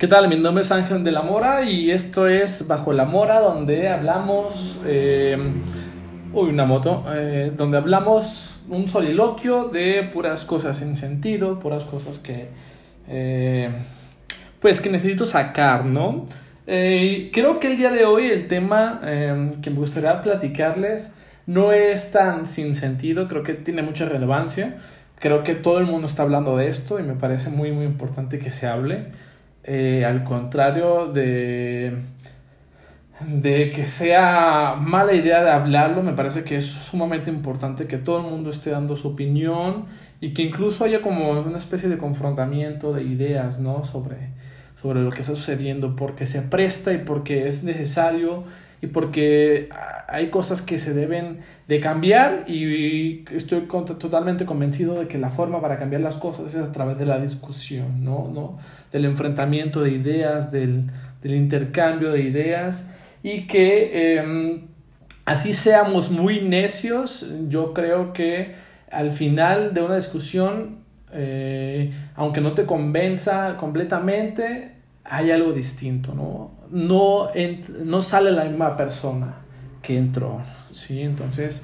¿Qué tal? Mi nombre es Ángel de la Mora y esto es Bajo la Mora donde hablamos... Eh, uy, una moto. Eh, donde hablamos un soliloquio de puras cosas sin sentido, puras cosas que... Eh, pues que necesito sacar, ¿no? creo que el día de hoy el tema que me gustaría platicarles no es tan sin sentido, creo que tiene mucha relevancia. Creo que todo el mundo está hablando de esto y me parece muy, muy importante que se hable. Eh, al contrario de, de que sea mala idea de hablarlo, me parece que es sumamente importante que todo el mundo esté dando su opinión y que incluso haya como una especie de confrontamiento de ideas, ¿no? Sobre, sobre lo que está sucediendo, porque se presta y porque es necesario y porque hay cosas que se deben de cambiar y estoy totalmente convencido de que la forma para cambiar las cosas es a través de la discusión, ¿no? ¿No? Del enfrentamiento de ideas, del, del intercambio de ideas y que em, así seamos muy necios, yo creo que al final de una discusión, eh, aunque no te convenza completamente, hay algo distinto, ¿no? No, no sale la misma persona que entró, ¿sí? Entonces,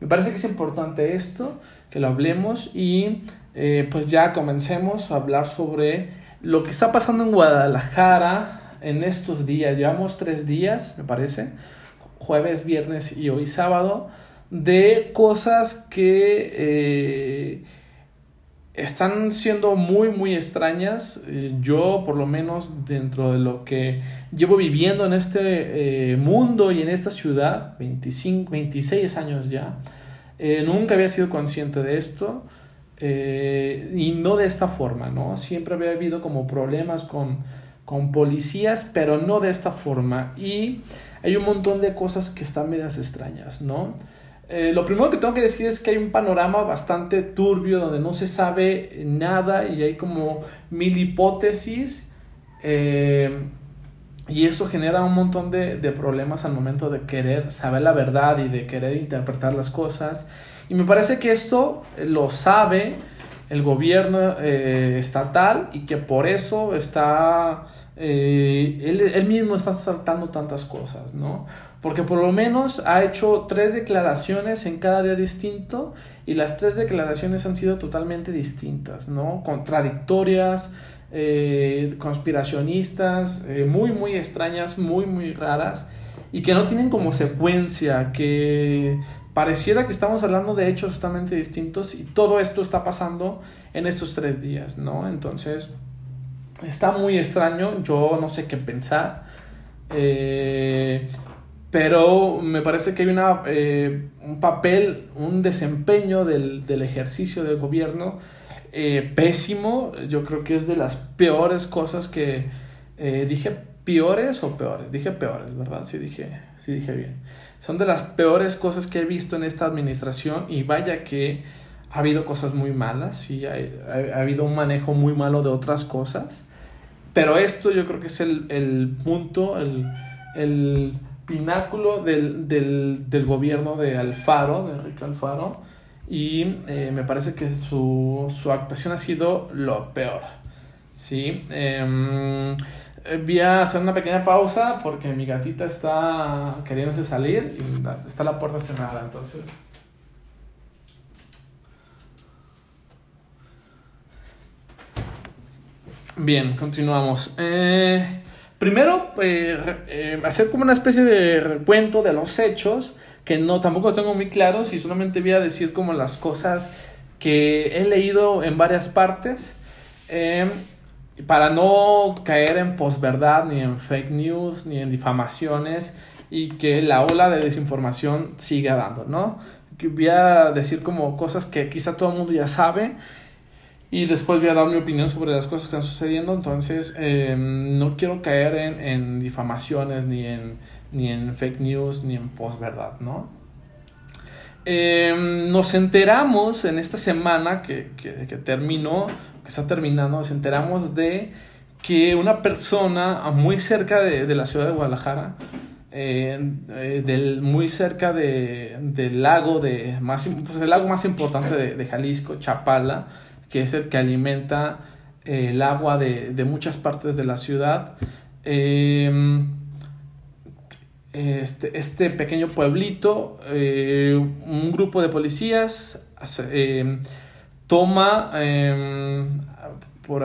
me parece que es importante esto, que lo hablemos y eh, pues ya comencemos a hablar sobre lo que está pasando en Guadalajara en estos días. Llevamos tres días, me parece, jueves, viernes y hoy sábado, de cosas que... Eh, están siendo muy, muy extrañas. Eh, yo, por lo menos, dentro de lo que llevo viviendo en este eh, mundo y en esta ciudad, 25, 26 años ya, eh, nunca había sido consciente de esto. y no de esta forma, ¿no? Siempre había habido como problemas con, con policías, pero no de esta forma. Y hay un montón de cosas que están medias extrañas, ¿no? Eh, lo primero que tengo que decir es que hay un panorama bastante turbio donde no se sabe nada y hay como mil hipótesis eh, y eso genera un montón de, problemas al momento de querer saber la verdad y de querer interpretar las cosas y me parece que esto lo sabe el gobierno eh, estatal y que por eso está él, él mismo está saltando tantas cosas, ¿no? Porque por lo menos ha hecho tres declaraciones en cada día distinto y las tres declaraciones han sido totalmente distintas, ¿no? Contradictorias, eh, conspiracionistas, eh, muy, muy extrañas, muy, muy raras y que no tienen como secuencia, que pareciera que estamos hablando de hechos totalmente distintos y todo esto está pasando en estos tres días, ¿no? Entonces, está muy extraño, yo no sé qué pensar. Eh, pero me parece que hay una, eh, un papel, un desempeño del, del ejercicio del gobierno eh, pésimo. Yo creo que es de las peores cosas que eh, dije peores o peores. Dije peores, ¿verdad? Sí dije, sí dije bien. Son de las peores cosas que he visto en esta administración y vaya que ha habido cosas muy malas y ha, ha, habido un manejo muy malo de otras cosas. Pero esto yo creo que es el, el punto, el, el pináculo del, del, del, gobierno de Alfaro, de Enrique Alfaro, y eh, me parece que su, su, actuación ha sido lo peor. ¿sí? Eh, voy a hacer una pequeña pausa porque mi gatita está queriéndose salir y está la puerta cerrada, entonces... Bien, continuamos. Eh, Primero, eh, eh, hacer como una especie de recuento de los hechos, que no tampoco tengo muy claros y solamente voy a decir como las cosas que he leído en varias partes, em, para no caer en posverdad, ni en fake news, ni en difamaciones, y que la ola de desinformación siga dando, ¿no? Voy a decir como cosas que quizá todo el mundo ya sabe, y después voy a dar mi opinión sobre las cosas que están sucediendo. Entonces, em, no quiero caer en, en, difamaciones, ni en, ni en fake news, ni en posverdad, ¿no? Em, nos enteramos en esta semana que, que, que, terminó, que está terminando, nos enteramos de que una persona muy cerca de, de la ciudad de Guadalajara, eh, eh, del, muy cerca de, del lago de más pues el lago más importante de, de Jalisco, Chapala, que es el que alimenta el agua de, de, muchas partes de la ciudad. Eh, este, este, pequeño pueblito, eh, un grupo de policías eh, toma em, por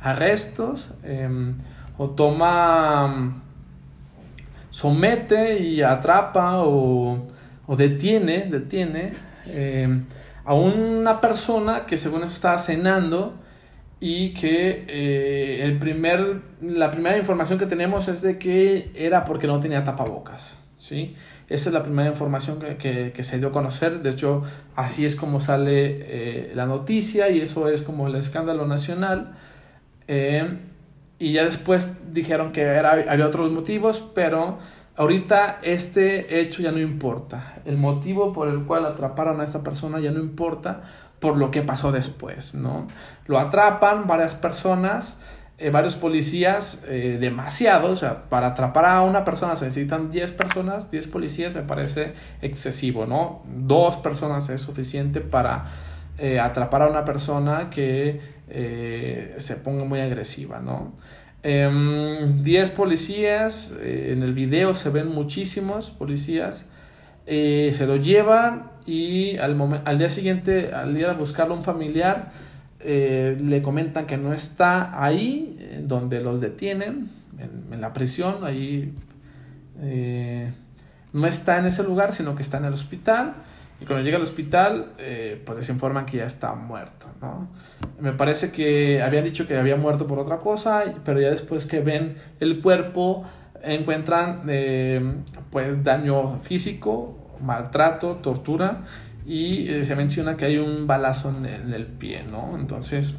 arrestos o toma, somete y atrapa o, o detiene, detiene a una persona que según eso estaba cenando y que eh, el primer, la primera información que tenemos es de que era porque no tenía tapabocas, ¿sí? Esa es la primera información que, que, se dio a conocer, de hecho así es como sale eh, la noticia y eso es como el escándalo nacional. Eh, y ya después dijeron que era, había otros motivos, pero Ahorita este hecho ya no importa. El motivo por el cual atraparon a esta persona ya no importa por lo que pasó después, ¿no? Lo atrapan varias personas, eh, varios policías, eh, demasiado, o sea, para atrapar a una persona se necesitan 10 personas, 10 policías me parece excesivo, ¿no? Dos personas es suficiente para eh, atrapar a una persona que se ponga muy agresiva, ¿no? 10 em, policías, eh, en el video se ven muchísimos policías, eh, se lo llevan y al, día siguiente, al ir a buscarlo un familiar, eh, le comentan que no está ahí, donde los detienen, en, en la prisión, ahí no está en ese lugar, sino que está en el hospital. Y cuando llega al hospital, pues les informan que ya está muerto, ¿no? Me parece que habían dicho que había muerto por otra cosa, pero ya después que ven el cuerpo encuentran eh, pues daño físico, maltrato, tortura y eh, se menciona que hay un balazo en el, pie, ¿no? Entonces,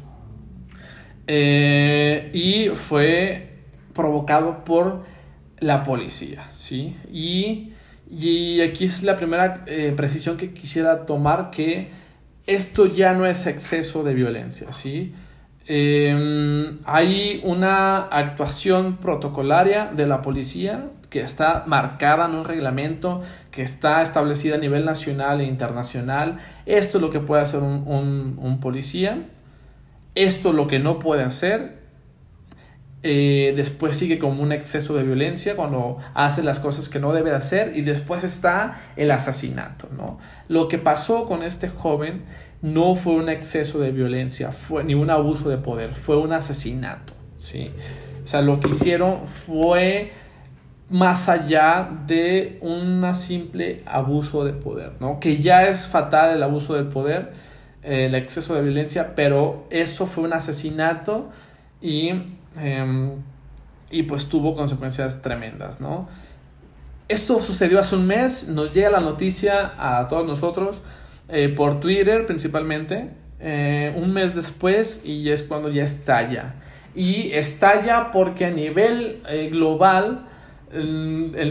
eh, y fue provocado por la policía, ¿sí? Y, y aquí es la primera precisión que quisiera tomar que esto ya no es exceso de violencia, ¿sí? Em, hay una actuación protocolaria de la policía que está marcada en un reglamento que está establecida a nivel nacional e internacional. Esto es lo que puede hacer un, un policía. Esto es lo que no puede hacer. Eh, después sigue como un exceso de violencia cuando hace las cosas que no debe hacer y después está el asesinato, ¿no? Lo que pasó con este joven no fue un exceso de violencia, fue ni un abuso de poder, fue un asesinato, ¿sí? O sea, lo que hicieron fue más allá de un simple abuso de poder, ¿no? Que ya es fatal el abuso del poder, el exceso de violencia, pero eso fue un asesinato y Em, y pues tuvo consecuencias tremendas, ¿no? Esto sucedió hace un mes, nos llega la noticia a todos nosotros eh, por Twitter principalmente, eh, un mes después y es cuando ya estalla. Y estalla porque a nivel eh, global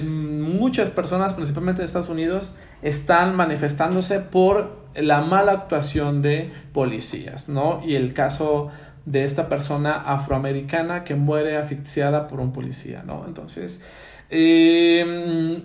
muchas personas, principalmente en Estados Unidos, están manifestándose por la mala actuación de policías, ¿no? Y el caso de esta persona afroamericana que muere asfixiada por un policía, ¿no? Entonces, em,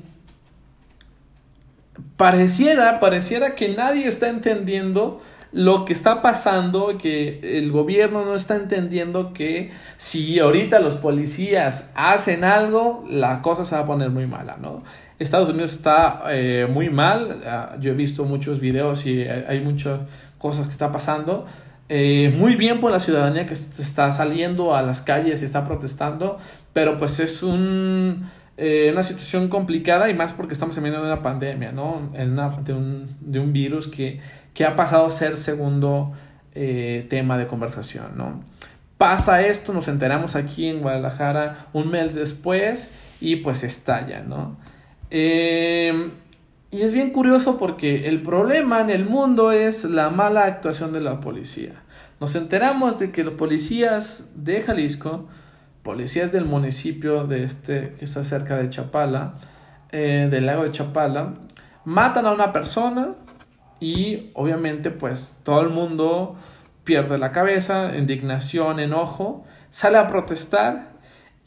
pareciera, pareciera que nadie está entendiendo lo que está pasando, que el gobierno no está entendiendo que si ahorita los policías hacen algo, la cosa se va a poner muy mala, ¿no? Estados Unidos está eh, muy mal, ah, yo he visto muchos videos y hay muchas cosas que está pasando, eh, muy bien por la ciudadanía que está saliendo a las calles y está protestando, pero pues es eh, una situación complicada y más porque estamos en medio de una pandemia, ¿no? De, un, virus que, que, ha pasado a ser segundo eh, tema de conversación, ¿no? Pasa esto, nos enteramos aquí en Guadalajara un mes después y pues estalla, ¿no? Y es bien curioso porque el problema en el mundo es la mala actuación de la policía. Nos enteramos de que los policías de Jalisco, policías del municipio de este que está cerca de Chapala, eh, del lago de Chapala, matan a una persona y obviamente pues todo el mundo pierde la cabeza, indignación, enojo, sale a protestar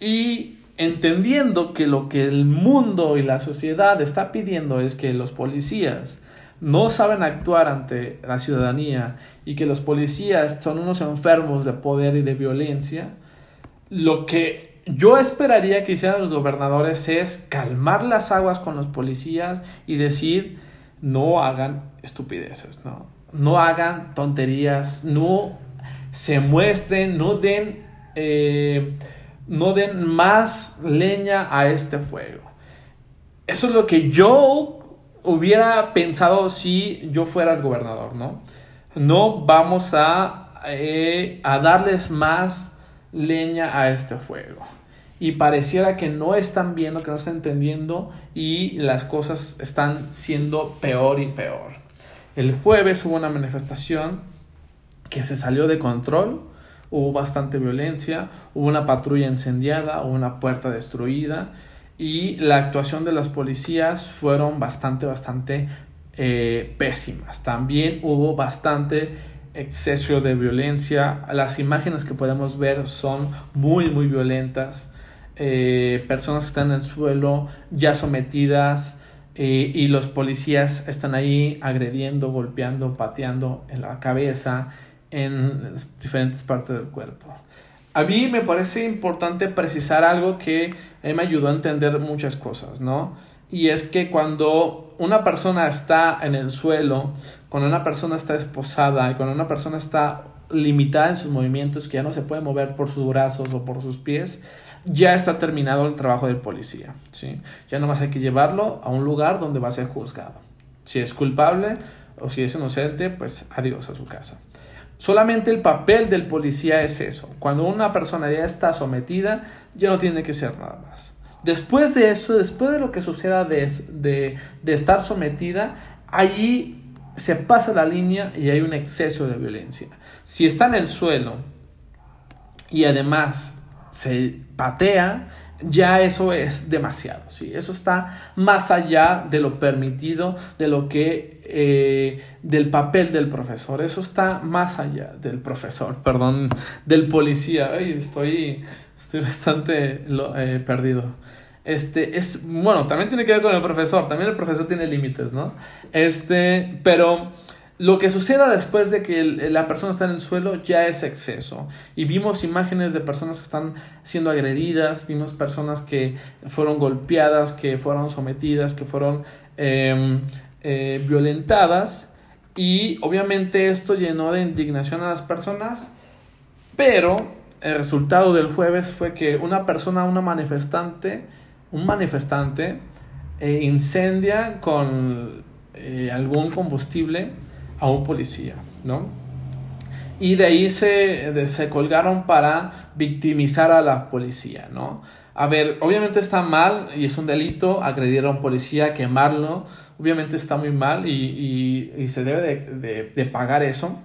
y entendiendo que lo que el mundo y la sociedad está pidiendo es que los policías no saben actuar ante la ciudadanía y que los policías son unos enfermos de poder y de violencia, lo que yo esperaría que hicieran los gobernadores es calmar las aguas con los policías y decir no hagan estupideces, no, no hagan tonterías, no se muestren, no den, eh, no den más leña a este fuego. Eso es lo que yo hubiera pensado si yo fuera el gobernador, ¿no? No vamos a, eh, a darles más leña a este fuego. Y pareciera que no están viendo, que no están entendiendo y las cosas están siendo peor y peor. El jueves hubo una manifestación que se salió de control, hubo bastante violencia, hubo una patrulla incendiada, hubo una puerta destruida y la actuación de las policías fueron bastante, bastante eh, pésimas. También hubo bastante exceso de violencia. Las imágenes que podemos ver son muy, muy violentas. Eh, personas están en el suelo ya sometidas eh, y los policías están ahí agrediendo, golpeando, pateando en la cabeza, en diferentes partes del cuerpo. A mí me parece importante precisar algo que mí me ayudó a entender muchas cosas, ¿no? Y es que cuando una persona está en el suelo, cuando una persona está esposada y cuando una persona está limitada en sus movimientos, que ya no se puede mover por sus brazos o por sus pies, ya está terminado el trabajo del policía, ¿sí? Ya nomás hay que llevarlo a un lugar donde va a ser juzgado. Si es culpable o si es inocente, pues adiós a su casa. Solamente el papel del policía es eso. Cuando una persona ya está sometida, ya no tiene que ser nada más. Después de eso, después de lo que suceda de, de, de estar sometida, allí se pasa la línea y hay un exceso de violencia. Si está en el suelo y además se patea, ya eso es demasiado, ¿sí? Eso está más allá de lo permitido, de lo que, eh, del papel del profesor, eso está más allá del profesor, perdón, del policía, Ay, estoy, estoy bastante eh, perdido. Este, es, bueno, también tiene que ver con el profesor, también el profesor tiene límites, ¿no? Este, pero lo que suceda después de que la persona está en el suelo ya es exceso. Y vimos imágenes de personas que están siendo agredidas, vimos personas que fueron golpeadas, que fueron sometidas, que fueron em, eh, violentadas. Y obviamente esto llenó de indignación a las personas. Pero el resultado del jueves fue que una persona, una manifestante, un manifestante, eh, incendia con eh, algún combustible a un policía, ¿no? Y de ahí se, se colgaron para victimizar a la policía, ¿no? A ver, obviamente está mal y es un delito agredir a un policía, quemarlo, obviamente está muy mal y, y, se debe de, de, pagar eso.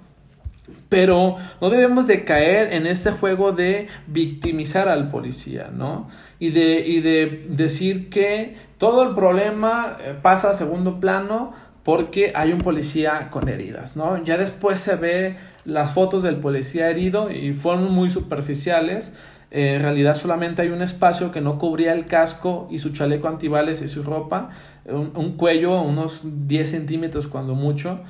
Pero no debemos de caer en ese juego de victimizar al policía, ¿no? Y de, y de decir que todo el problema eh, pasa a segundo plano porque hay un policía con heridas, ¿no? Ya después se ve las fotos del policía herido y fueron muy superficiales. Eh, en realidad solamente hay un espacio que no cubría el casco y su chaleco antibales y su ropa, un, cuello unos 10 centímetros cuando mucho,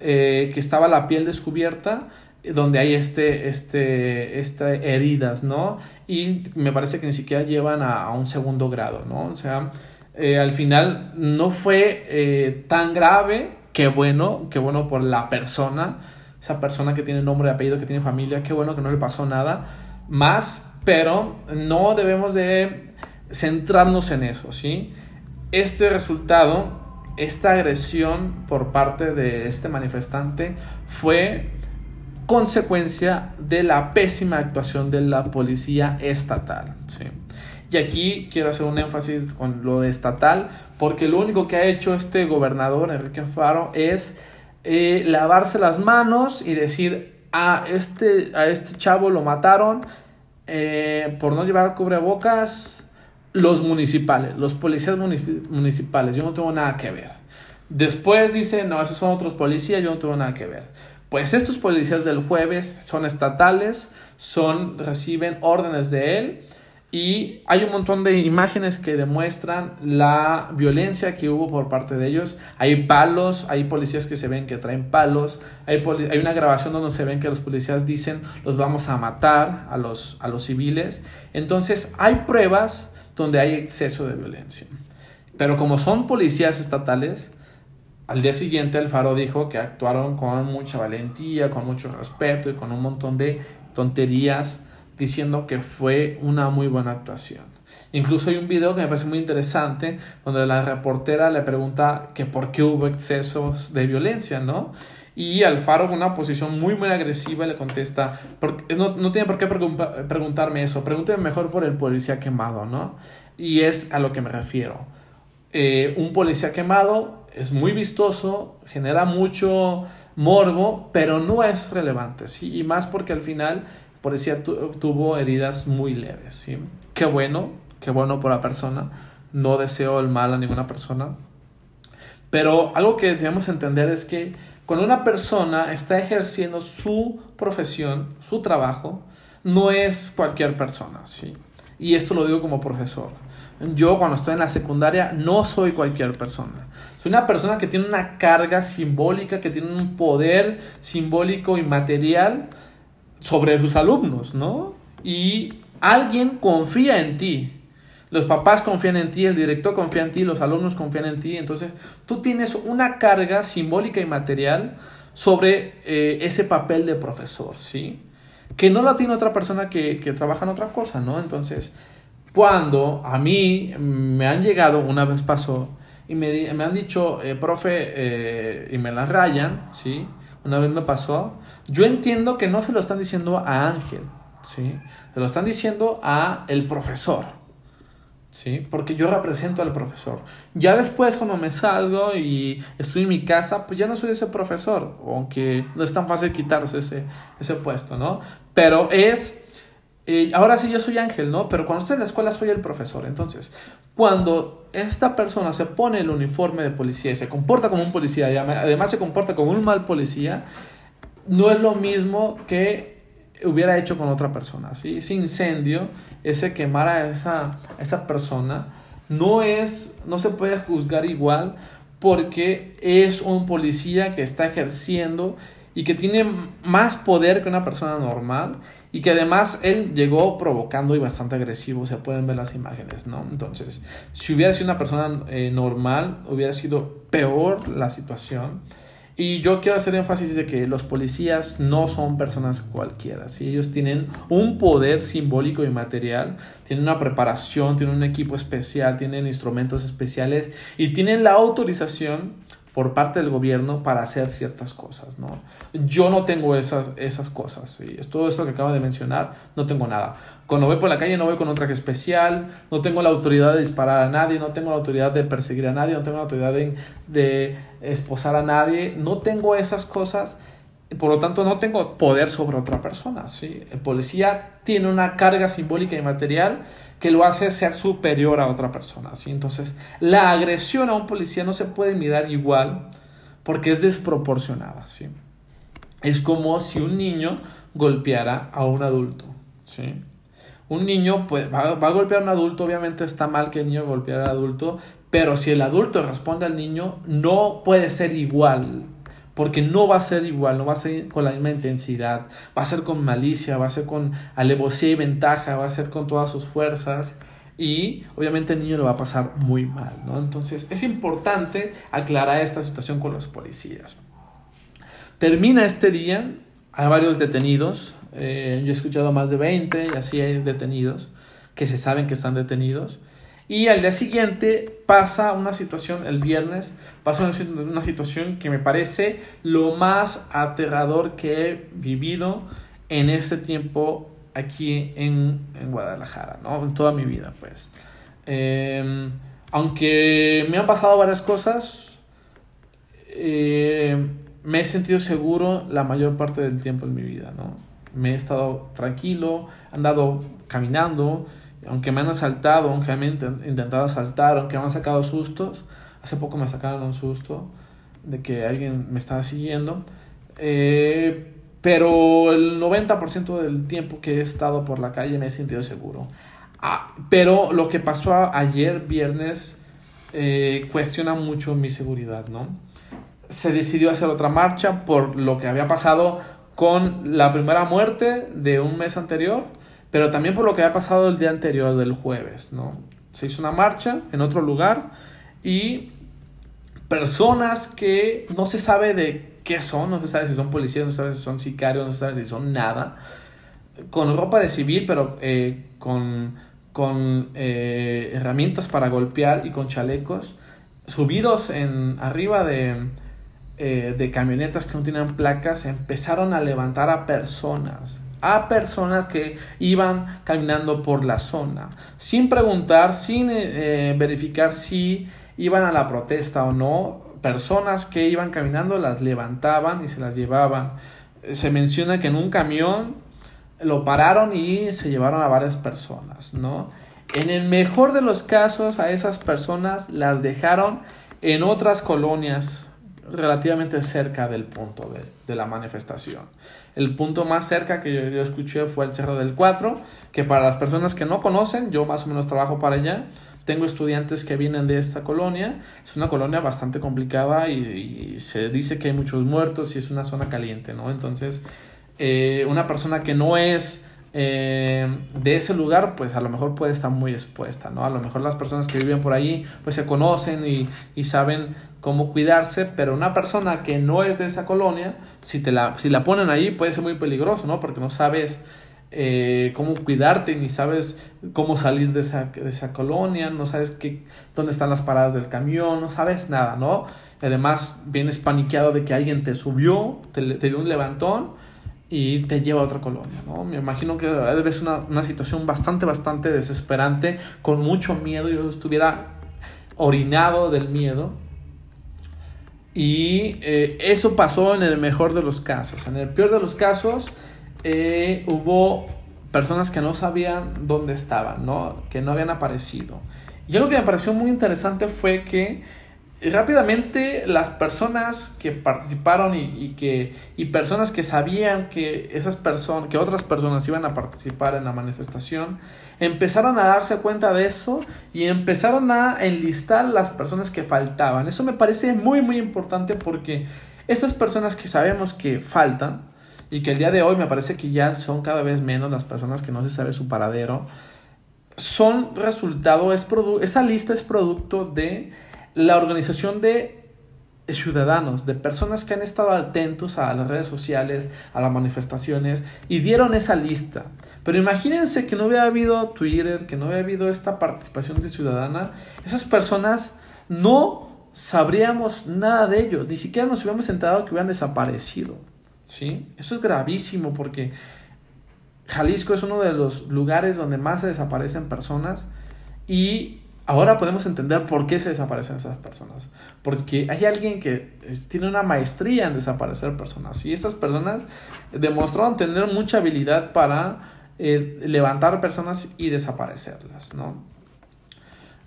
eh, que estaba la piel descubierta donde hay este, este, este heridas, ¿no? Y me parece que ni siquiera llevan a, un segundo grado, ¿no? O sea, eh, al final no fue eh, tan grave, qué bueno, qué bueno por la persona, esa persona que tiene nombre apellido, que tiene familia, qué bueno que no le pasó nada más, pero no debemos de centrarnos en eso, ¿sí? Este resultado, esta agresión por parte de este manifestante fue consecuencia de la pésima actuación de la policía estatal, ¿sí? Y aquí quiero hacer un énfasis con lo de estatal, porque lo único que ha hecho este gobernador, Enrique Faro, es eh, lavarse las manos y decir, a este, a este chavo lo mataron eh, por no llevar cubrebocas los municipales, los policías municipales, yo no tengo nada que ver. Después dice, no, esos son otros policías, yo no tengo nada que ver. Pues estos policías del jueves son estatales, son, reciben órdenes de él Y hay un montón de imágenes que demuestran la violencia que hubo por parte de ellos. Hay palos, hay policías que se ven que traen palos. Hay, hay una grabación donde se ven que los policías dicen los vamos a matar a los, a los civiles. Entonces hay pruebas donde hay exceso de violencia. Pero como son policías estatales, al día siguiente el Faro dijo que actuaron con mucha valentía, con mucho respeto y con un montón de tonterías diciendo que fue una muy buena actuación. Incluso hay un video que me parece muy interesante donde la reportera le pregunta que por qué hubo excesos de violencia, ¿no? Y Alfaro con una posición muy muy agresiva le contesta, no, no tiene por qué preguntarme eso, pregúnteme mejor por el policía quemado, ¿no? Y es a lo que me refiero. Eh, un policía quemado es muy vistoso, genera mucho morbo, pero no es relevante, ¿sí? Y más porque al final policía tuvo heridas muy leves. ¿sí? Qué bueno, qué bueno por la persona. No deseo el mal a ninguna persona. Pero algo que debemos entender es que cuando una persona está ejerciendo su profesión, su trabajo, no es cualquier persona. ¿sí? Y esto lo digo como profesor. Yo cuando estoy en la secundaria no soy cualquier persona. Soy una persona que tiene una carga simbólica, que tiene un poder simbólico y material sobre sus alumnos, ¿no? Y alguien confía en ti. Los papás confían en ti, el director confía en ti, los alumnos confían en ti. Entonces, tú tienes una carga simbólica y material sobre eh, ese papel de profesor, ¿sí? Que no lo tiene otra persona que, trabaja en otra cosa, ¿no? Entonces, cuando a mí me han llegado, una vez pasó, y me, me han dicho, eh, profe, eh, y me la rayan, ¿sí? Una vez me pasó, yo entiendo que no se lo están diciendo a Ángel, ¿sí? Se lo están diciendo a el profesor, ¿sí? Porque yo represento al profesor. Ya después cuando me salgo y estoy en mi casa, pues ya no soy ese profesor, aunque no es tan fácil quitarse ese, ese puesto, ¿no? Pero es... Eh, ahora sí yo soy Ángel, ¿no? Pero cuando estoy en la escuela soy el profesor. Entonces, cuando esta persona se pone el uniforme de policía y se comporta como un policía además se comporta como un mal policía, no es lo mismo que hubiera hecho con otra persona. Ese incendio, ese quemar a esa, esa persona, no, es, no se puede juzgar igual porque es un policía que está ejerciendo y que tiene más poder que una persona normal y que además él llegó provocando y bastante agresivo, se pueden ver las imágenes, ¿no? Entonces, si hubiera sido una persona eh, normal, hubiera sido peor la situación. Y yo quiero hacer énfasis de que los policías no son personas cualquiera, ¿sí? ellos tienen un poder simbólico y material, tienen una preparación, tienen un equipo especial, tienen instrumentos especiales y tienen la autorización por parte del gobierno para hacer ciertas cosas, ¿no? Yo no tengo esas, esas cosas, es todo esto que acabo de mencionar, no tengo nada. Cuando voy por la calle no voy con un traje especial, no tengo la autoridad de disparar a nadie, no tengo la autoridad de perseguir a nadie, no tengo la autoridad de, de esposar a nadie, no tengo esas cosas, por lo tanto no tengo poder sobre otra persona, ¿sí? El policía tiene una carga simbólica y material que lo hace ser superior a otra persona. ¿sí? Entonces, la agresión a un policía no se puede mirar igual porque es desproporcionada. ¿sí? Es como si un niño golpeara a un adulto. ¿sí? Un niño pues, va, va, a golpear a un adulto, obviamente está mal que el niño golpeara al adulto, pero si el adulto responde al niño, no puede ser igual porque no va a ser igual, no va a ser con la misma intensidad, va a ser con malicia, va a ser con alevosía y ventaja, va a ser con todas sus fuerzas y obviamente el niño lo va a pasar muy mal, ¿no? Entonces es importante aclarar esta situación con los policías. Termina este día, hay varios detenidos, eh, yo he escuchado más de 20 y así hay detenidos que se saben que están detenidos y al día siguiente pasa una situación, el viernes, pasa una situación que me parece lo más aterrador que he vivido en este tiempo aquí en, Guadalajara, ¿no? En toda mi vida, pues. Em, aunque me han pasado varias cosas, eh, me he sentido seguro la mayor parte del tiempo en mi vida, ¿no? Me he estado tranquilo, andado caminando, aunque me han asaltado, aunque me han intentado asaltar, aunque me han sacado sustos, hace poco me sacaron un susto de que alguien me estaba siguiendo, eh, pero el 90% del tiempo que he estado por la calle me he sentido seguro. Ah, pero lo que pasó ayer, viernes, eh, cuestiona mucho mi seguridad, ¿no? Se decidió hacer otra marcha por lo que había pasado con la primera muerte de un mes anterior, pero también por lo que había pasado el día anterior del jueves, ¿no? Se hizo una marcha en otro lugar y personas que no se sabe de qué son, no se sabe si son policías, no se sabe si son sicarios, no se sabe si son nada, con ropa de civil, pero eh, con, con eh, herramientas para golpear y con chalecos, subidos en arriba de, eh, de camionetas que no tenían placas, empezaron a levantar a personas, a personas que iban caminando por la zona, sin preguntar, sin verificar si iban a la protesta o no, personas que iban caminando las levantaban y se las llevaban. Se menciona que en un camión lo pararon y se llevaron a varias personas, ¿no? En el mejor de los casos a esas personas las dejaron en otras colonias relativamente cerca del punto de, la manifestación. El punto más cerca que yo, yo, escuché fue el Cerro del Cuatro, que para las personas que no conocen, yo más o menos trabajo para allá, tengo estudiantes que vienen de esta colonia. Es una colonia bastante complicada y, se dice que hay muchos muertos y es una zona caliente, ¿no? Entonces, eh, una persona que no es eh, de ese lugar, pues a lo mejor puede estar muy expuesta, ¿no? A lo mejor las personas que viven por allí, pues se conocen y, y saben cómo cuidarse, pero una persona que no es de esa colonia, si, te la, si la ponen ahí, puede ser muy peligroso, ¿no? Porque no sabes eh, cómo cuidarte, ni sabes cómo salir de esa, de esa colonia, no sabes qué, dónde están las paradas del camión, no sabes nada, ¿no? Además, vienes paniqueado de que alguien te subió, te, te dio un levantón y te lleva a otra colonia, ¿no? Me imagino que debe ser una, una situación bastante, bastante desesperante, con mucho miedo, yo estuviera orinado del miedo. Y eh, eso pasó en el mejor de los casos. En el peor de los casos, eh, hubo personas que no sabían dónde estaban, ¿no? que no habían aparecido. Y algo que me pareció muy interesante fue que rápidamente las personas que participaron y, que y personas que sabían que esas personas que otras personas iban a participar en la manifestación empezaron a darse cuenta de eso y empezaron a enlistar las personas que faltaban. Eso me parece muy muy importante porque esas personas que sabemos que faltan y que el día de hoy me parece que ya son cada vez menos las personas que no se sabe su paradero, son resultado, es esa lista es producto de la organización de ciudadanos, de personas que han estado atentos a las redes sociales, a las manifestaciones y dieron esa lista. Pero imagínense que no hubiera habido Twitter, que no hubiera habido esta participación de ciudadana, esas personas no sabríamos nada de ellos, ni siquiera nos hubiéramos enterado que hubieran desaparecido. ¿sí? Eso es gravísimo porque Jalisco es uno de los lugares donde más se desaparecen personas y ahora podemos entender por qué se desaparecen esas personas. Porque hay alguien que tiene una maestría en desaparecer personas y estas personas demostraron tener mucha habilidad para eh, levantar personas y desaparecerlas, ¿no?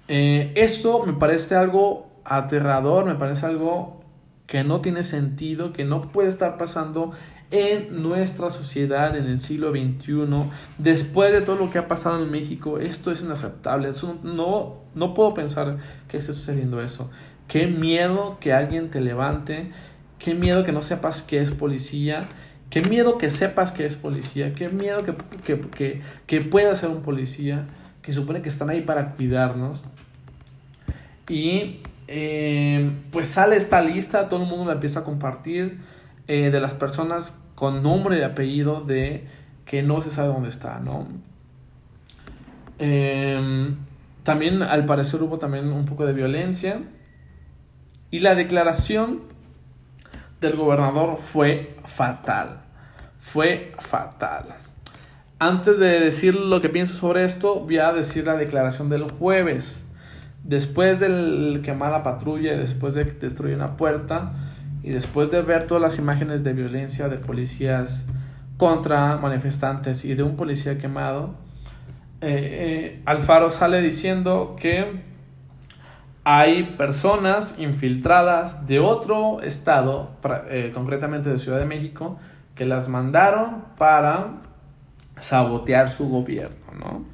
Eh, esto me parece algo aterrador, me parece algo que no tiene sentido, que no puede estar pasando en nuestra sociedad en el siglo XXI, después de todo lo que ha pasado en México, esto es inaceptable. no, no puedo pensar que esté sucediendo eso. Qué miedo que alguien te levante, qué miedo que no sepas que es policía, qué miedo que sepas que es policía, qué miedo que, que, que, que pueda ser un policía, que supone que están ahí para cuidarnos. Y eh, pues sale esta lista, todo el mundo la empieza a compartir eh, de las personas con nombre y apellido de que no se sabe dónde está, ¿no? Em, también al parecer hubo también un poco de violencia y la declaración del gobernador fue fatal, fue fatal. Antes de decir lo que pienso sobre esto, voy a decir la declaración del jueves después del quemar la patrulla, después de destruir una puerta y después de ver todas las imágenes de violencia de policías contra manifestantes y de un policía quemado, eh, eh, Alfaro sale diciendo que hay personas infiltradas de otro estado, eh, concretamente de Ciudad de México, que las mandaron para sabotear su gobierno, ¿no?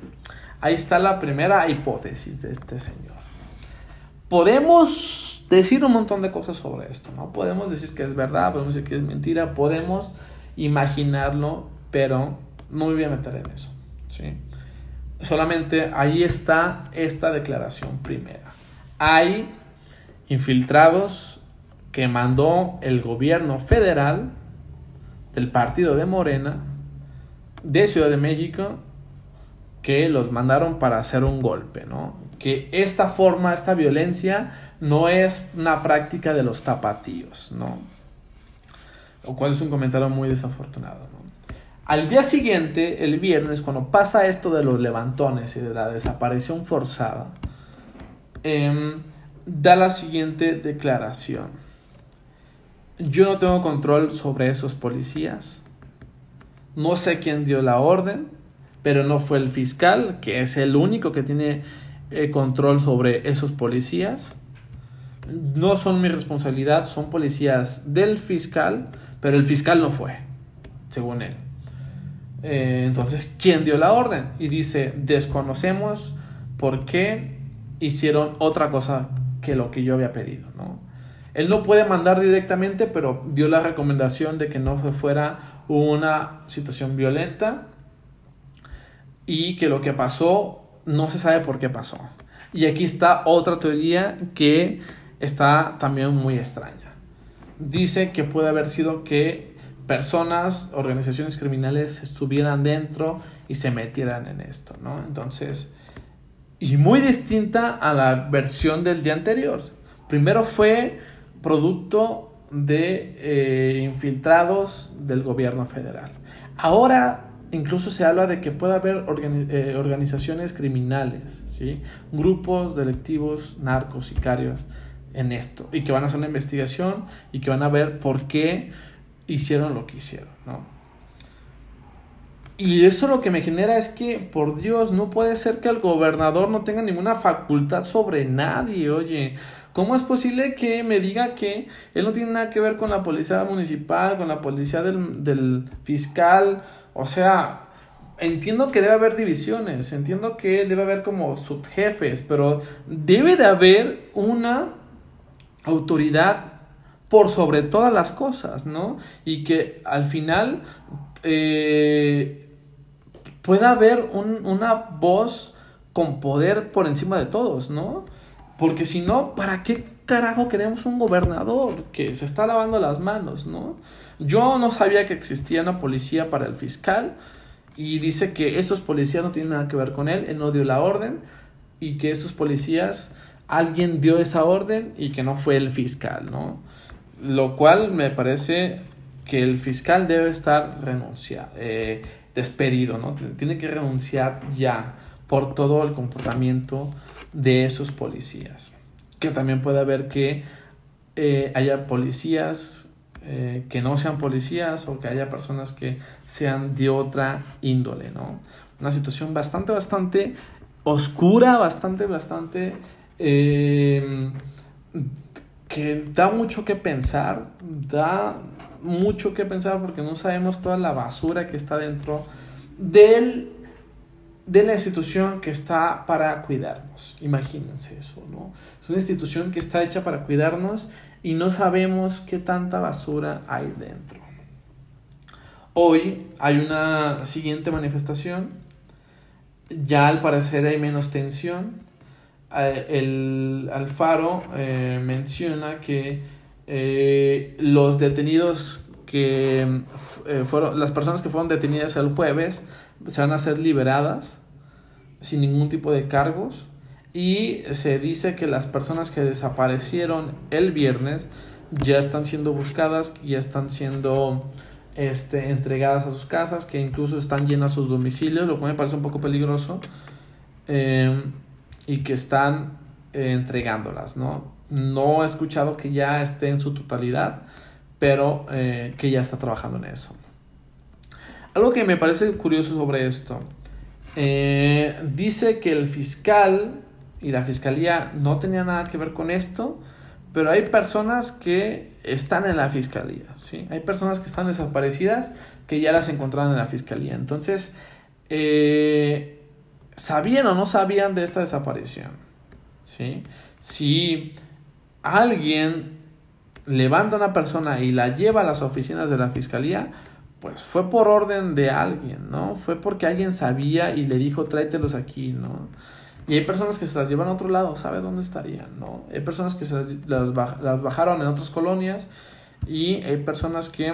Ahí está la primera hipótesis de este señor. Podemos decir un montón de cosas sobre esto, ¿no? Podemos decir que es verdad, podemos decir que es mentira, podemos imaginarlo, pero no me voy a meter en eso, ¿sí? Solamente ahí está esta declaración primera. Hay infiltrados que mandó el gobierno federal del partido de Morena de Ciudad de México que los mandaron para hacer un golpe, ¿no? Que esta forma, esta violencia no es una práctica de los tapatíos, ¿no? Lo cual es un comentario muy desafortunado, ¿no? Al día siguiente, el viernes, cuando pasa esto de los levantones y de la desaparición forzada, em, da la siguiente declaración. Yo no tengo control sobre esos policías. No sé quién dio la orden, pero no fue el fiscal, que es el único que tiene eh, control sobre esos policías. No son mi responsabilidad, son policías del fiscal, pero el fiscal no fue, según él. Eh, entonces, ¿quién dio la orden? Y dice, desconocemos por qué hicieron otra cosa que lo que yo había pedido, ¿no? Él no puede mandar directamente, pero dio la recomendación de que no fuera una situación violenta y que lo que pasó no se sabe por qué pasó. Y aquí está otra teoría que está también muy extraña. Dice que puede haber sido que personas, organizaciones criminales estuvieran dentro y se metieran en esto, ¿no? Entonces, y muy distinta a la versión del día anterior. Primero fue producto de eh, infiltrados del gobierno federal. Ahora incluso se habla de que puede haber eh, organizaciones criminales, ¿sí? grupos delictivos, narcos, sicarios en esto y que van a hacer una investigación y que van a ver por qué hicieron lo que hicieron, ¿no? Y eso lo que me genera es que, por Dios, no puede ser que el gobernador no tenga ninguna facultad sobre nadie, oye. ¿Cómo es posible que me diga que él no tiene nada que ver con la policía municipal, con la policía del, del fiscal? O sea, entiendo que debe haber divisiones, entiendo que debe haber como subjefes, pero debe de haber una autoridad por sobre todas las cosas, ¿no? Y que al final eh, pueda haber una voz con poder por encima de todos, ¿no? Porque si no, ¿para qué carajo queremos un gobernador que se está lavando las manos, ¿no? Yo no sabía que existía una policía para el fiscal y dice que esos policías no tienen nada que ver con él, él no dio la orden y que esos policías, alguien dio esa orden y que no fue el fiscal, ¿no? Lo cual me parece que el fiscal debe estar renunciado, eh, despedido, ¿no? Tiene que renunciar ya por todo el comportamiento de esos policías. Que también puede haber que eh, haya policías eh, que no sean policías o que haya personas que sean de otra índole, ¿no? Una situación bastante, bastante oscura, bastante, bastante que da mucho que pensar, da mucho que pensar porque no sabemos toda la basura que está dentro del, de la institución que está para cuidarnos. Imagínense eso, ¿no? Es una institución que está hecha para cuidarnos y no sabemos qué tanta basura hay dentro. Hoy hay una siguiente manifestación. Ya al parecer hay menos tensión el Alfaro eh, menciona que eh, los detenidos que eh, fueron, las personas que fueron detenidas el jueves se van a ser liberadas sin ningún tipo de cargos y se dice que las personas que desaparecieron el viernes ya están siendo buscadas, ya están siendo este, entregadas a sus casas, que incluso están llenas sus domicilios, lo cual me parece un poco peligroso y que están eh, entregándolas, ¿no? No he escuchado que ya esté en su totalidad, pero eh, que ya está trabajando en eso. Algo que me parece curioso sobre esto, eh, dice que el fiscal y la fiscalía no tenía nada que ver con esto, pero hay personas que están en la fiscalía, ¿sí? Hay personas que están desaparecidas que ya las encontraron en la fiscalía. Entonces, sabían o no sabían de esta desaparición. ¿sí? Si alguien levanta a una persona y la lleva a las oficinas de la fiscalía, pues fue por orden de alguien, ¿no? Fue porque alguien sabía y le dijo tráetelos aquí, ¿no? Y hay personas que se las llevan a otro lado, ¿sabe dónde estarían, no? Hay personas que se las, las, bajaron en otras colonias y hay personas que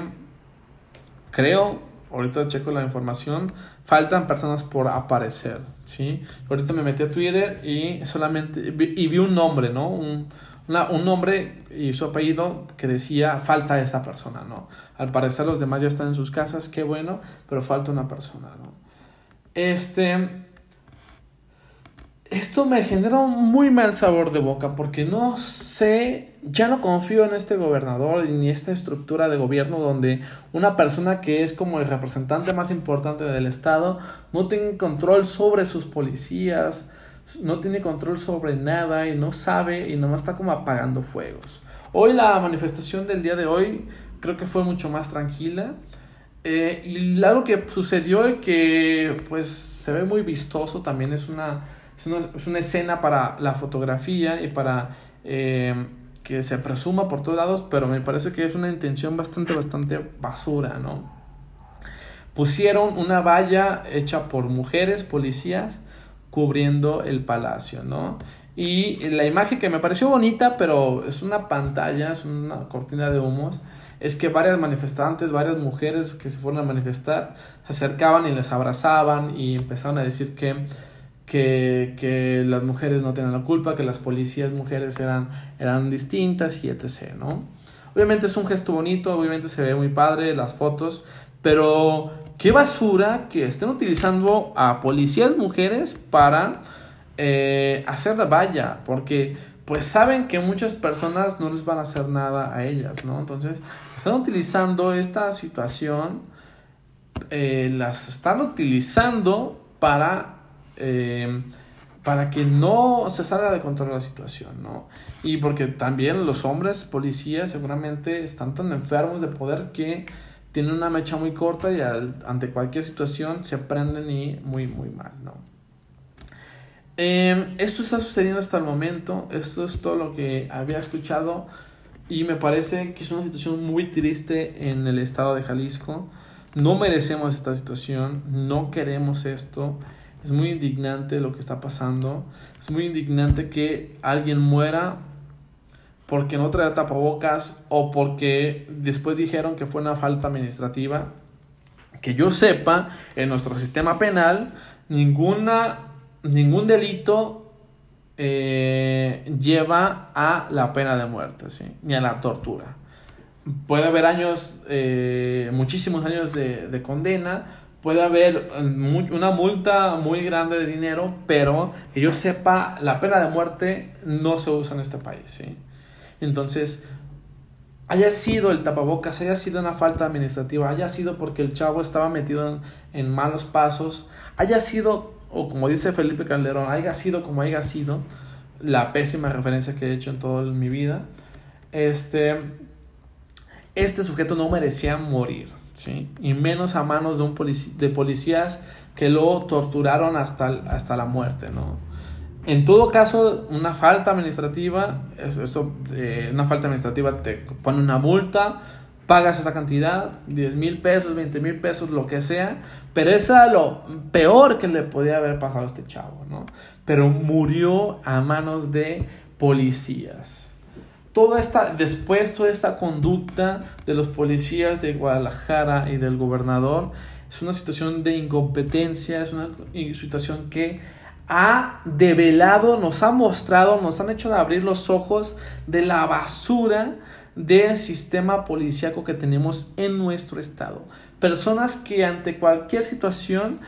creo, ahorita checo la información, faltan personas por aparecer, ¿sí? Ahorita me metí a Twitter y solamente y vi un nombre, ¿no? Un, un nombre y su apellido que decía falta esa persona, ¿no? Al parecer los demás ya están en sus casas, qué bueno, pero falta una persona, ¿no? Este esto me genera un muy mal sabor de boca porque no sé, ya no confío en este gobernador ni esta estructura de gobierno donde una persona que es como el representante más importante del estado no tiene control sobre sus policías, no tiene control sobre nada y no sabe y nomás está como apagando fuegos. Hoy la manifestación del día de hoy creo que fue mucho más tranquila. Eh, y algo que sucedió y que pues se ve muy vistoso también es una es una, escena para la fotografía y para eh, que se presuma por todos lados, pero me parece que es una intención bastante, bastante basura, ¿no? Pusieron una valla hecha por mujeres, policías, cubriendo el palacio, ¿no? Y la imagen que me pareció bonita, pero es una pantalla, es una cortina de humos, es que varias manifestantes, varias mujeres que se fueron a manifestar, se acercaban y les abrazaban y empezaron a decir que que, que, las mujeres no tenían la culpa, que las policías mujeres eran, eran distintas y etc. ¿no? Obviamente es un gesto bonito, obviamente se ve muy padre las fotos, pero qué basura que estén utilizando a policías mujeres para eh, hacer la valla, porque pues saben que muchas personas no les van a hacer nada a ellas, ¿no? Entonces están utilizando esta situación, eh, las están utilizando para eh, para que no se salga de control la situación, ¿no? Y porque también los hombres policías seguramente están tan enfermos de poder que tienen una mecha muy corta y ante cualquier situación se prenden y muy, muy mal, ¿no? Eh, esto está sucediendo hasta el momento, esto es todo lo que había escuchado y me parece que es una situación muy triste en el estado de Jalisco. No merecemos esta situación, no queremos esto. Es muy indignante lo que está pasando. Es muy indignante que alguien muera porque no trae tapabocas o porque después dijeron que fue una falta administrativa. Que yo sepa, en nuestro sistema penal, ninguna, ningún delito eh, lleva a la pena de muerte, ¿sí? ni a la tortura. Puede haber años, eh, muchísimos años de, de condena, puede haber eh, una multa muy grande de dinero, pero que yo sepa, la pena de muerte no se usa en este país, ¿sí? Entonces, haya sido el tapabocas, haya sido una falta administrativa, haya sido porque el chavo estaba metido en, malos pasos, haya sido, o como dice Felipe Calderón, haya sido como haya sido, la pésima referencia que he hecho en toda mi vida, este, este sujeto no merecía morir. ¿Sí? y menos a manos de, un de policías que lo torturaron hasta, hasta la muerte. ¿no? En todo caso, una falta administrativa, eso, eh, una falta administrativa te pone una multa, pagas esa cantidad, 10 mil pesos, 20 mil pesos, lo que sea, pero eso es lo peor que le podía haber pasado a este chavo, ¿no? Pero murió a manos de policías toda esta, después toda esta conducta de los policías de Guadalajara y del gobernador es una situación de incompetencia, es una situación que ha develado, nos ha mostrado, nos han hecho abrir los ojos de la basura del sistema policíaco que tenemos en nuestro estado. Personas que ante cualquier situación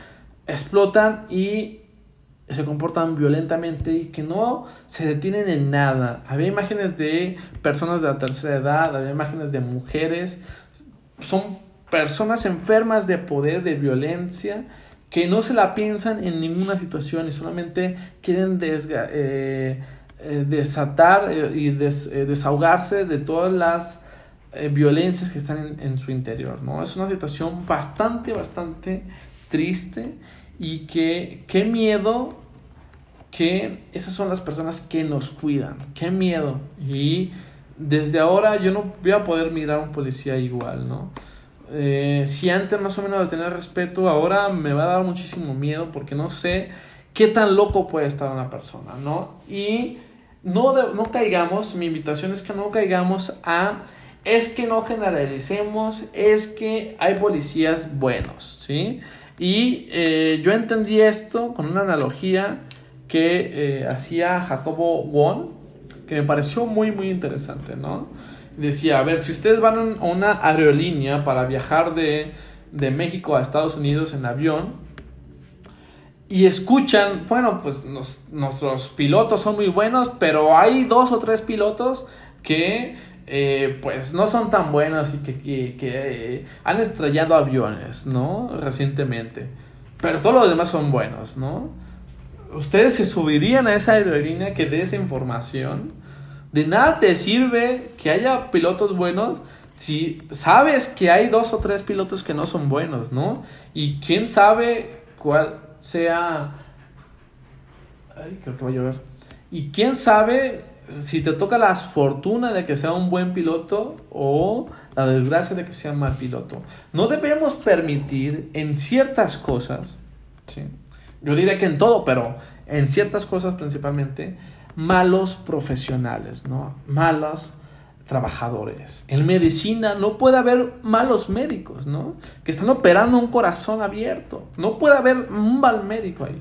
explotan y se comportan violentamente y que no se detienen en nada. Había imágenes de personas de la tercera edad, había imágenes de mujeres, son personas enfermas de poder, de violencia, que no se la piensan en ninguna situación y solamente quieren eh, eh, desatar eh, y desahogarse de todas las violencias que están en, en, su interior. ¿no? Es una situación bastante, bastante triste y que qué miedo que esas son las personas que nos cuidan, qué miedo. Y desde ahora yo no voy a poder mirar a un policía igual, ¿no? Eh, si antes más o menos de tener respeto, ahora me va a dar muchísimo miedo porque no sé qué tan loco puede estar una persona, ¿no? Y no, no caigamos, mi invitación es que no caigamos a, es que no generalicemos, es que hay policías buenos, ¿sí? Y eh, yo entendí esto con una analogía que eh, hacía Jacobo Won, que me pareció muy, muy interesante, ¿no? Decía, a ver, si ustedes van a una aerolínea para viajar de, de México a Estados Unidos en avión, y escuchan, bueno, pues nuestros pilotos son muy buenos, pero hay dos o tres pilotos que eh, pues no son tan buenos y que, que, eh, han estrellado aviones, ¿no? Recientemente. Pero todos los demás son buenos, ¿no? Ustedes se subirían a esa aerolínea que dé esa información. De nada te sirve que haya pilotos buenos si sabes que hay dos o tres pilotos que no son buenos, ¿no? Y quién sabe cuál, sea... Ay, creo que va a llover. Y quién sabe si te toca la fortuna de que sea un buen piloto o la desgracia de que sea un mal piloto. No debemos permitir en ciertas cosas, ¿sí? yo diría que en todo, pero en ciertas cosas principalmente, malos profesionales, ¿no? Malos trabajadores. En medicina no puede haber malos médicos, ¿no? Que están operando un corazón abierto. No puede haber un mal médico ahí.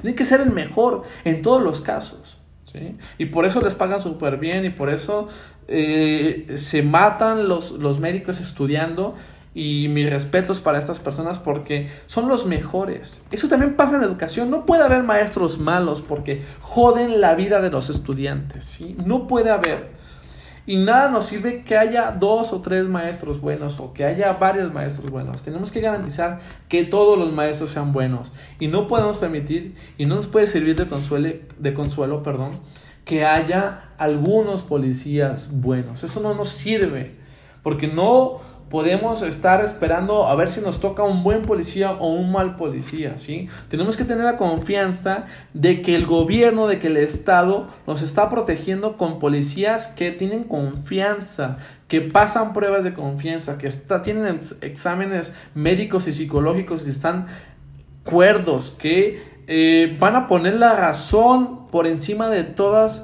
Tiene que ser el mejor en todos los casos. ¿Sí? Y por eso les pagan súper bien y por eso eh, se matan los, los médicos estudiando. Y mis respetos para estas personas porque son los mejores. Eso también pasa en educación. No puede haber maestros malos porque joden la vida de los estudiantes. ¿sí? No puede haber. Y nada nos sirve que haya dos o tres maestros buenos o que haya varios maestros buenos. Tenemos que garantizar que todos los maestros sean buenos. Y no podemos permitir, y no nos puede servir de consuelo, de consuelo perdón, que haya algunos policías buenos. Eso no nos sirve. Porque no podemos estar esperando a ver si nos toca un buen policía o un mal policía, ¿sí? Tenemos que tener la confianza de que el gobierno, de que el Estado nos está protegiendo con policías que tienen confianza, que pasan pruebas de confianza, que está, tienen exámenes médicos y psicológicos que están cuerdos, que eh, van a poner la razón por encima de todas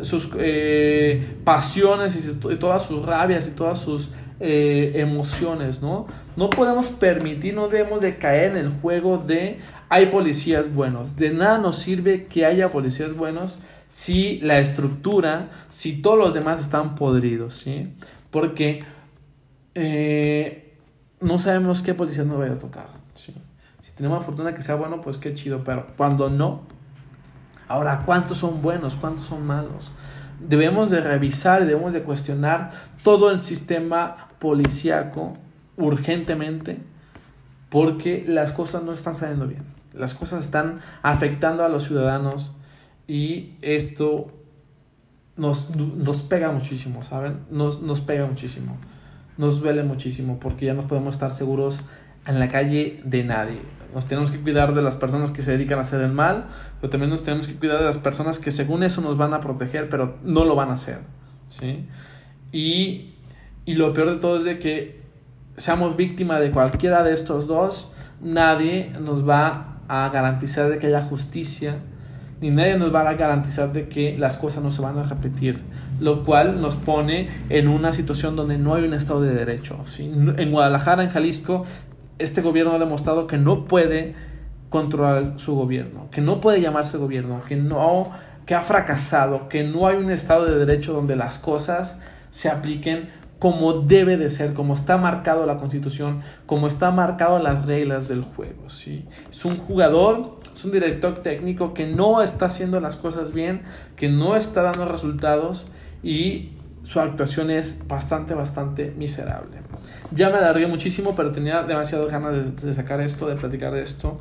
sus eh, pasiones y todas sus rabias y todas sus eh, emociones, ¿no? No podemos permitir, no debemos de caer en el juego de hay policías buenos. De nada nos sirve que haya policías buenos si la estructura, si todos los demás están podridos, ¿sí? Porque eh, no sabemos qué policía nos vaya a tocar, Si tenemos la fortuna que sea bueno, pues qué chido, pero cuando no, ahora, ¿cuántos son buenos? ¿Cuántos son malos? Debemos de revisar, debemos de cuestionar todo el sistema policíaco urgentemente porque las cosas no están saliendo bien. Las cosas están afectando a los ciudadanos y esto nos, nos pega muchísimo, ¿saben? Nos, nos pega muchísimo. Nos duele muchísimo porque ya no podemos estar seguros en la calle de nadie. Nos tenemos que cuidar de las personas que se dedican a hacer el mal, pero también nos tenemos que cuidar de las personas que según eso nos van a proteger, pero no lo van a hacer. ¿sí? Y y lo peor de todo es de que seamos víctima de cualquiera de estos dos, nadie nos va a garantizar de que haya justicia, ni nadie nos va a garantizar de que las cosas no se van a repetir, lo cual nos pone en una situación donde no hay un Estado de Derecho. En Guadalajara, en Jalisco, este gobierno ha demostrado que no puede controlar su gobierno, que no puede llamarse gobierno, que no que ha fracasado, que no hay un Estado de Derecho donde las cosas se apliquen como debe de ser, como está marcado la constitución, como está marcado las reglas del juego. ¿sí? Es un jugador, es un director técnico que no está haciendo las cosas bien, que no está dando resultados y su actuación es bastante, bastante miserable. Ya me alargué muchísimo, pero tenía demasiado ganas de, de sacar esto, de platicar de esto.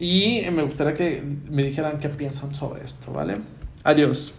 Y me gustaría que me dijeran qué piensan sobre esto, ¿vale? Adiós.